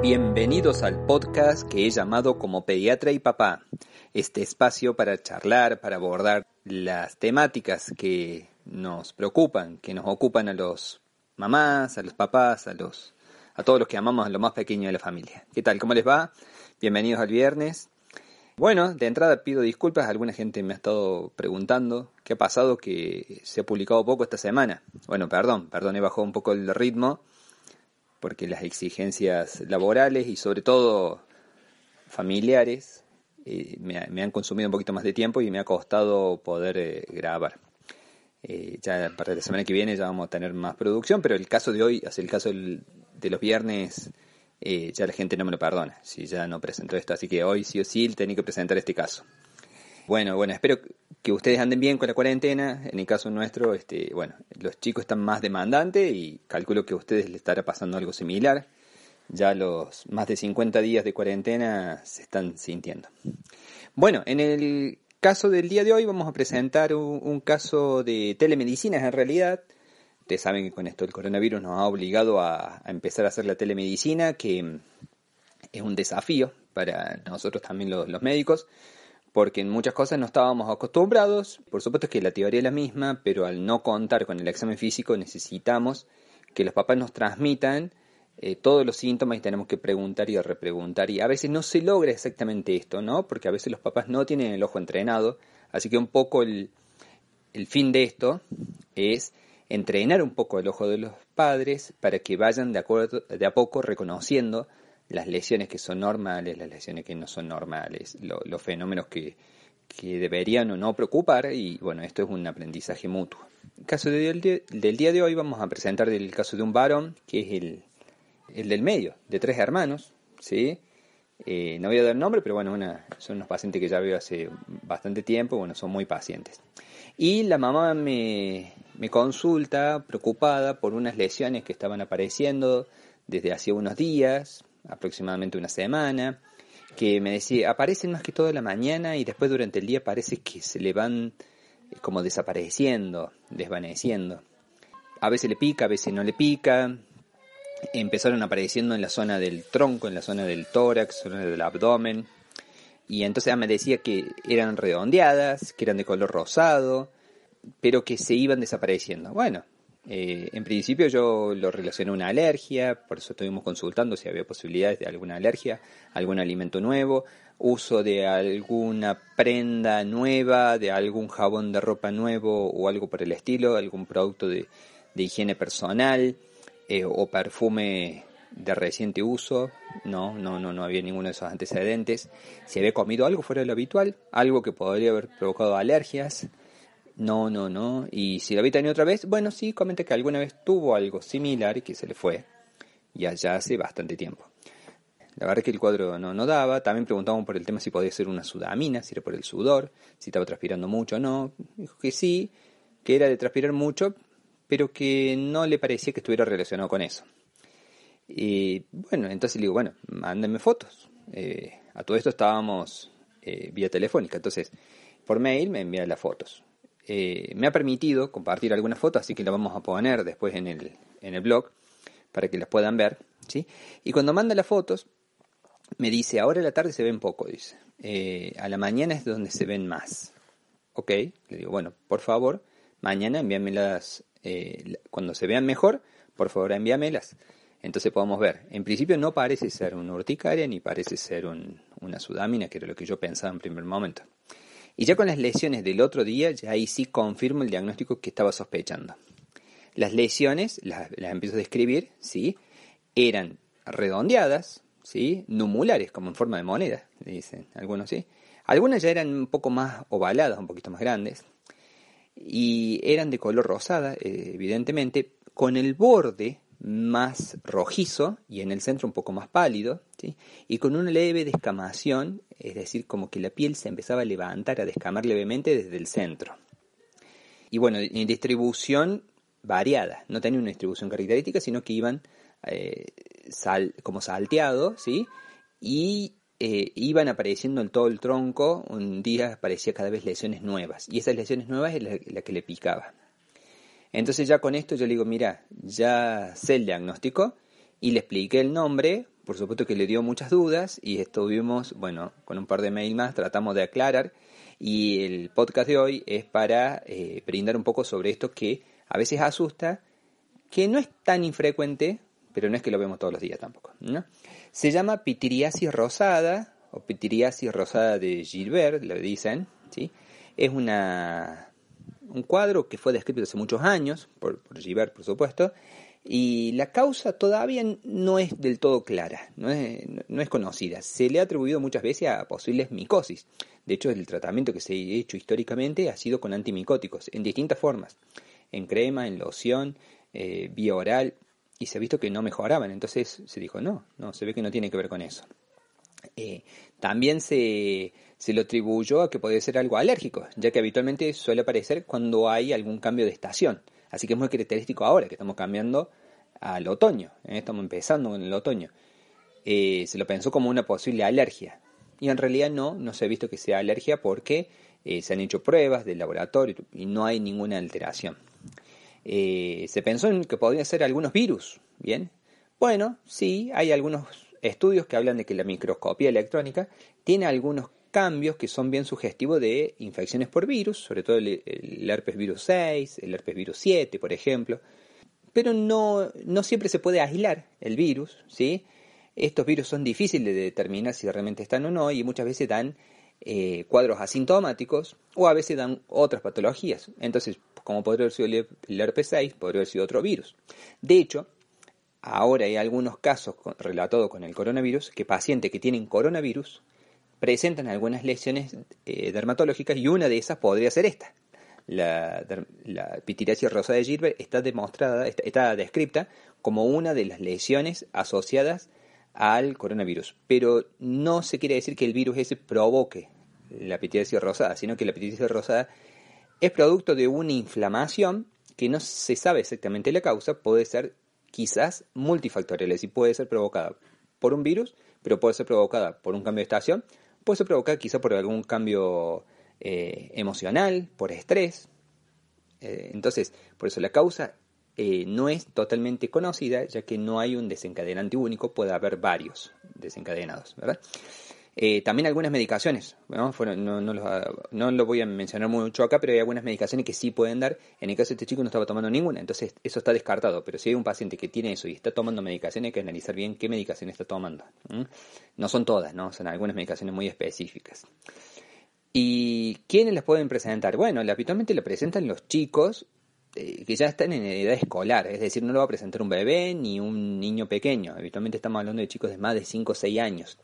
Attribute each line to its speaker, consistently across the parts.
Speaker 1: Bienvenidos al podcast que he llamado como Pediatra y Papá, este espacio para charlar, para abordar las temáticas que nos preocupan, que nos ocupan a los mamás, a los papás, a los a todos los que amamos a lo más pequeño de la familia. ¿Qué tal? ¿Cómo les va? Bienvenidos al viernes. Bueno, de entrada pido disculpas, alguna gente me ha estado preguntando qué ha pasado que se ha publicado poco esta semana. Bueno, perdón, perdón, he bajado un poco el ritmo porque las exigencias laborales y sobre todo familiares eh, me, han consumido un poquito más de tiempo y me ha costado poder eh, grabar. Eh, ya para la semana que viene ya vamos a tener más producción, pero el caso de hoy, hacia el caso de los viernes, ya la gente no me lo perdona si ya no presentó esto, así que hoy sí o sí tenía que presentar este caso. Bueno, bueno, espero que ustedes anden bien con la cuarentena. En el caso nuestro, este, bueno, los chicos están más demandantes y calculo que a ustedes les estará pasando algo similar. Ya los más de 50 días de cuarentena se están sintiendo. Bueno, en el caso del día de hoy vamos a presentar un, caso de telemedicina en realidad. Ustedes saben que con esto el coronavirus nos ha obligado a, empezar a hacer la telemedicina, que es un desafío para nosotros también los médicos porque en muchas cosas no estábamos acostumbrados. Por supuesto que la teoría es la misma, pero al no contar con el examen físico necesitamos que los papás nos transmitan eh, todos los síntomas y tenemos que preguntar y repreguntar. Y a veces no se logra exactamente esto, ¿no? Porque a veces los papás no tienen el ojo entrenado. Así que un poco el, el fin de esto es entrenar un poco el ojo de los padres para que vayan de, acuerdo, de a poco reconociendo las lesiones que son normales, las lesiones que no son normales, los fenómenos que, deberían o no preocupar y bueno, esto es un aprendizaje mutuo. El caso del, día de hoy vamos a presentar el caso de un varón que es el, el del medio, de tres hermanos, ¿sí? Eh, no voy a dar nombre, pero bueno, son unos pacientes que ya veo hace bastante tiempo, bueno, son muy pacientes. Y la mamá me, me consulta preocupada por unas lesiones que estaban apareciendo desde hace unos días, aproximadamente una semana, que me decía, aparecen más que todo en la mañana y después durante el día parece que se le van eh, como desapareciendo, desvaneciendo. A veces le pica, a veces no le pica. Empezaron apareciendo en la zona del tronco, en la zona del tórax, zona del abdomen. Y entonces me decía que eran redondeadas, que eran de color rosado, pero que se iban desapareciendo. Bueno, eh, en principio yo lo relacioné a una alergia, por eso estuvimos consultando si había posibilidades de alguna alergia, algún alimento nuevo, uso de alguna prenda nueva, de algún jabón de ropa nuevo o algo por el estilo, algún producto de, higiene personal eh, o perfume de reciente uso. No, no, no, no había ninguno de esos antecedentes. Si había comido algo fuera de lo habitual, algo que podría haber provocado alergias, no, no, no. Y si la vi otra vez, bueno, sí, comenté que alguna vez tuvo algo similar y que se le fue. Y allá hace bastante tiempo. La verdad es que el cuadro no, no daba. También preguntamos por el tema si podía ser una sudamina, si era por el sudor, si estaba transpirando mucho o no. Dijo que sí, que era de transpirar mucho, pero que no le parecía que estuviera relacionado con eso. Y bueno, entonces le digo, bueno, mándenme fotos. Eh, a todo esto estábamos eh, vía telefónica, entonces por mail me envían las fotos. Eh, me ha permitido compartir algunas fotos, así que las vamos a poner después en el, en el blog para que las puedan ver. ¿sí? Y cuando manda las fotos, me dice, ahora en la tarde se ven poco, dice. Eh, a la mañana es donde se ven más. Ok, le digo, bueno, por favor, mañana envíamelas, eh, cuando se vean mejor, por favor envíamelas. Entonces podemos ver, en principio no parece ser una urticaria ni parece ser un, una sudamina, que era lo que yo pensaba en primer momento. Y ya con las lesiones del otro día, ya ahí sí confirmo el diagnóstico que estaba sospechando. Las lesiones, las, empiezo a describir, ¿sí? Eran redondeadas, ¿sí? Numulares, como en forma de moneda, dicen algunos, ¿sí? Algunas ya eran un poco más ovaladas, un poquito más grandes, y eran de color rosada, eh, evidentemente, con el borde más rojizo y en el centro un poco más pálido, y con una leve descamación, es decir, como que la piel se empezaba a levantar, a descamar levemente desde el centro. Y bueno, en distribución variada, no tenía una distribución característica, sino que iban eh, como salteado, ¿sí? y eh, iban apareciendo en todo el tronco, un día aparecía cada vez lesiones nuevas, y esas lesiones nuevas es la que le picaba. Entonces ya con esto yo le digo, mira, ya sé el diagnóstico y le expliqué el nombre, por supuesto que le dio muchas dudas y estuvimos, bueno, con un par de mail más tratamos de aclarar y el podcast de hoy es para eh, brindar un poco sobre esto que a veces asusta, que no es tan infrecuente, pero no es que lo vemos todos los días tampoco. Se llama pitiriasis rosada o pitiriasis rosada de Gilbert, lo dicen, ¿sí? Es una un cuadro que fue descrito hace muchos años, por, por Givert, por supuesto, y la causa todavía no es del todo clara, no es, no es, conocida. Se le ha atribuido muchas veces a posibles micosis. De hecho, el tratamiento que se ha hecho históricamente ha sido con antimicóticos, en distintas formas, en crema, en loción, eh, vía oral, y se ha visto que no mejoraban. Entonces se dijo, no, no, se ve que no tiene que ver con eso. Eh, también se, se lo atribuyó a que puede ser algo alérgico, ya que habitualmente suele aparecer cuando hay algún cambio de estación. Así que es muy característico ahora que estamos cambiando al otoño, ¿eh? estamos empezando en el otoño. Eh, se lo pensó como una posible alergia. Y en realidad no, no se ha visto que sea alergia porque eh, se han hecho pruebas del laboratorio y no hay ninguna alteración. se pensó en que podrían ser algunos virus, ¿bien? Bueno, sí, hay algunos estudios que hablan de que la microscopía electrónica tiene algunos cambios que son bien sugestivos de infecciones por virus, sobre todo el, herpes virus 6, el herpes virus 7, por ejemplo. Pero no, no siempre se puede aislar el virus, ¿sí? Estos virus son difíciles de determinar si realmente están o no y muchas veces dan eh, cuadros asintomáticos o a veces dan otras patologías. Entonces, como podría haber sido el herpes 6, podría haber sido otro virus. De hecho, ahora hay algunos casos relatados con el coronavirus que pacientes que tienen coronavirus presentan algunas lesiones eh, dermatológicas y una de esas podría ser esta. La, la pitiriasis rosa de Gilbert está demostrada, está, descrita como una de las lesiones asociadas al coronavirus, pero no se quiere decir que el virus ese provoque la pitiriasis rosada, sino que la pitiriasis rosada es producto de una inflamación que no se sabe exactamente la causa, puede ser quizás multifactorial, es decir, puede ser provocada por un virus, pero puede ser provocada por un cambio de estación, puede ser provocada quizá por algún cambio eh, emocional, por estrés. Eh, entonces, por eso la causa eh, no es totalmente conocida, ya que no hay un desencadenante único, puede haber varios desencadenados, ¿verdad? Eh, también algunas medicaciones, ¿no? no, no, lo voy a mencionar mucho acá, pero hay algunas medicaciones que sí pueden dar. En el caso de este chico no estaba tomando ninguna, entonces eso está descartado. Pero si hay un paciente que tiene eso y está tomando medicación, hay que analizar bien qué medicación está tomando. No son todas, ¿no? Son algunas medicaciones muy específicas. ¿Y quiénes las pueden presentar? Bueno, habitualmente la presentan los chicos que ya están en edad escolar, es decir, no lo va a presentar un bebé ni un niño pequeño. Habitualmente estamos hablando de chicos de más de 5 o 6 años.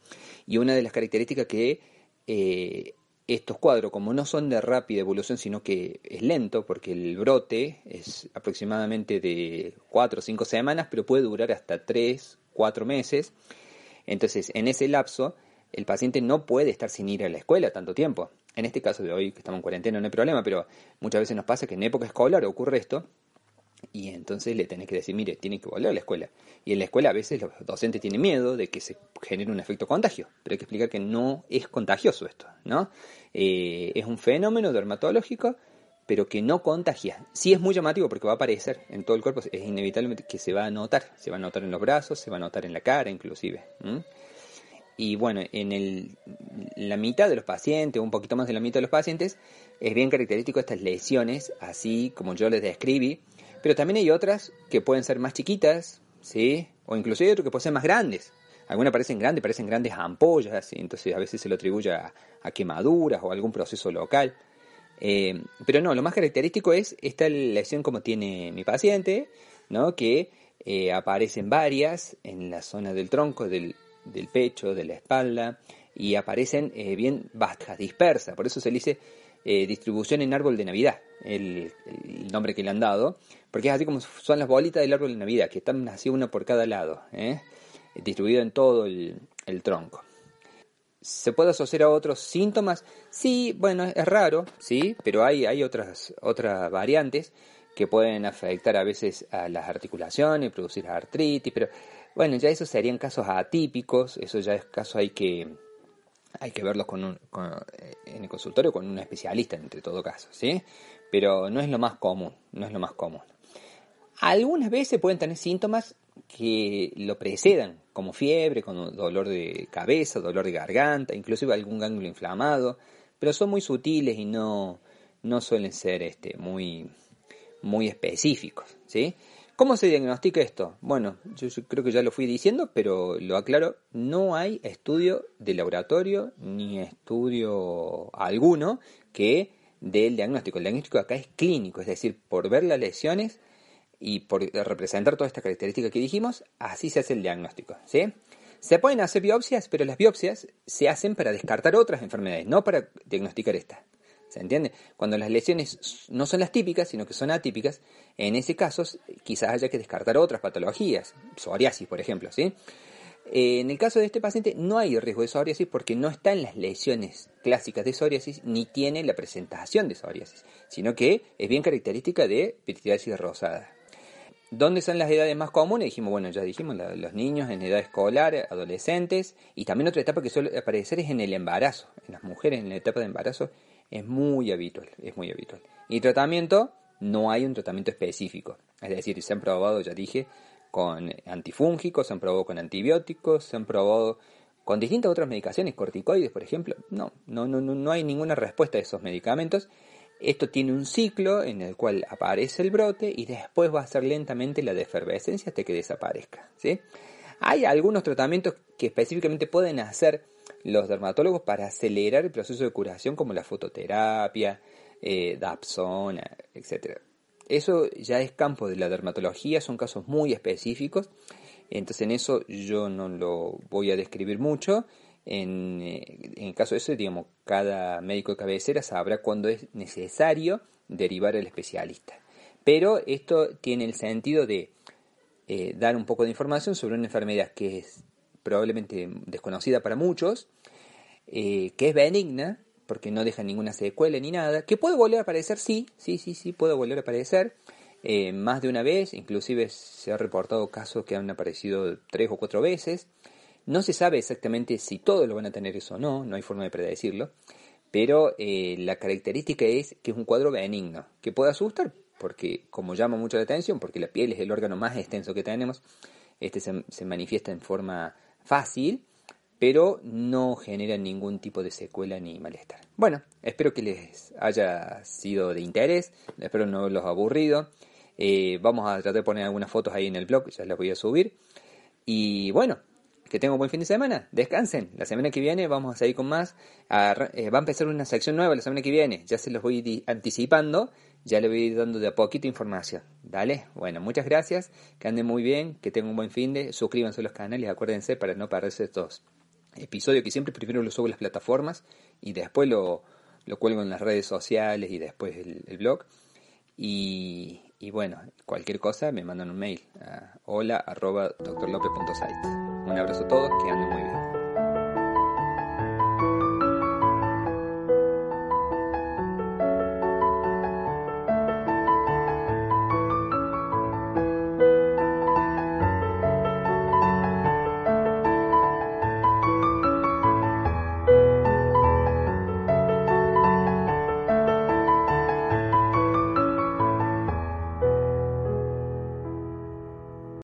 Speaker 1: Y una de las características que eh, estos cuadros, como no son de rápida evolución, sino que es lento, porque el brote es aproximadamente de 4 o 5 semanas, pero puede durar hasta 3, 4 meses. Entonces, en ese lapso, el paciente no puede estar sin ir a la escuela tanto tiempo. En este caso de hoy, que estamos en cuarentena, no hay problema, pero muchas veces nos pasa que en época escolar ocurre esto y entonces le tenés que decir, mire, tiene que volver a la escuela. Y en la escuela a veces los docentes tienen miedo de que se genere un efecto contagio, pero hay que explicar que no es contagioso esto, ¿no? Eh, es un fenómeno dermatológico, pero que no contagia. Sí es muy llamativo porque va a aparecer en todo el cuerpo, es inevitable que se va a notar, se va a notar en los brazos, se va a notar en la cara inclusive. Y bueno, en el, la mitad de los pacientes, un poquito más de la mitad de los pacientes, es bien característico estas lesiones, así como yo les describí, pero también hay otras que pueden ser más chiquitas, ¿sí? O inclusive otras que pueden ser más grandes. Algunas parecen grandes, parecen grandes ampollas, entonces a veces se lo atribuye a, quemaduras o algún proceso local. Eh, pero no, lo más característico es esta lesión como tiene mi paciente, ¿no? que eh, aparecen varias en la zona del tronco, del, del pecho, de la espalda, y aparecen eh, bien vastas, dispersas. Por eso se le dice eh, distribución en árbol de Navidad, el, nombre que le han dado, porque es así como son las bolitas del árbol de Navidad, que están así una por cada lado, ¿eh? distribuido en todo el, tronco. ¿Se puede asociar a otros síntomas? Sí, bueno, es raro, sí, pero hay, hay otras, otras variantes que pueden afectar a veces a las articulaciones, producir artritis, pero bueno, ya esos serían casos atípicos, eso ya es caso hay que, hay que verlos con eh, en el consultorio con un especialista, entre todo caso, ¿sí? Pero no es lo más común, no es lo más común. Algunas veces pueden tener síntomas que lo precedan, como fiebre, con dolor de cabeza, dolor de garganta, inclusive algún ganglio inflamado, pero son muy sutiles y no, no suelen ser este, muy, muy específicos, ¿sí? ¿Cómo se diagnostica esto? Bueno, yo, creo que ya lo fui diciendo, pero lo aclaro, no hay estudio de laboratorio ni estudio alguno que dé el diagnóstico. El diagnóstico acá es clínico, es decir, por ver las lesiones y por representar todas estas características que dijimos, así se hace el diagnóstico, ¿sí? Se pueden hacer biopsias, pero las biopsias se hacen para descartar otras enfermedades, no para diagnosticar esta. ¿Se entiende? Cuando las lesiones no son las típicas, sino que son atípicas, en ese caso quizás haya que descartar otras patologías, psoriasis, por ejemplo, ¿sí? Eh, en el caso de este paciente no hay riesgo de psoriasis porque no está en las lesiones clásicas de psoriasis ni tiene la presentación de psoriasis, sino que es bien característica de pityriasis rosada. ¿Dónde son las edades más comunes? Dijimos, bueno, ya dijimos, los niños en edad escolar, adolescentes, y también otra etapa que suele aparecer es en el embarazo, en las mujeres en la etapa de embarazo es muy habitual, es muy habitual. Y tratamiento, no hay un tratamiento específico. Es decir, se han probado, ya dije, con antifúngicos, se han probado con antibióticos, se han probado con distintas otras medicaciones, corticoides, por ejemplo. No, no, no, no hay ninguna respuesta a esos medicamentos. Esto tiene un ciclo en el cual aparece el brote y después va a ser lentamente la defervescencia hasta que desaparezca. ¿sí? Hay algunos tratamientos que específicamente pueden hacer los dermatólogos para acelerar el proceso de curación como la fototerapia, eh, Dapsona, etc. Eso ya es campo de la dermatología, son casos muy específicos, entonces en eso yo no lo voy a describir mucho. En, eh, en el caso de eso, digamos, cada médico de cabecera sabrá cuándo es necesario derivar al especialista. Pero esto tiene el sentido de eh, dar un poco de información sobre una enfermedad que es probablemente desconocida para muchos, eh, que es benigna, porque no deja ninguna secuela ni nada, que puede volver a aparecer, sí, sí, sí, sí, puede volver a aparecer eh, más de una vez, inclusive se ha reportado casos que han aparecido tres o cuatro veces. No se sabe exactamente si todos lo van a tener eso o no, no hay forma de predecirlo, pero eh, la característica es que es un cuadro benigno, que puede asustar, porque como llama mucho la atención, porque la piel es el órgano más extenso que tenemos, este se manifiesta en forma fácil, pero no genera ningún tipo de secuela ni malestar. Bueno, espero que les haya sido de interés, espero no los aburrido. Eh, vamos a tratar de poner algunas fotos ahí en el blog, ya las voy a subir. Y bueno, que tengan un buen fin de semana, descansen. La semana que viene vamos a seguir con más. Eh, va a empezar una sección nueva la semana que viene, ya se los voy anticipando, ya le voy dando de a poquito información. Dale, bueno, muchas gracias, que anden muy bien, que tengan un buen fin de, suscríbanse a los canales, acuérdense para no perderse estos episodio que siempre primero lo subo a las plataformas y después lo, lo cuelgo en las redes sociales y después el, blog. Y, y, bueno, cualquier cosa me mandan un mail a hola arroba Un abrazo a todos, que anden muy bien.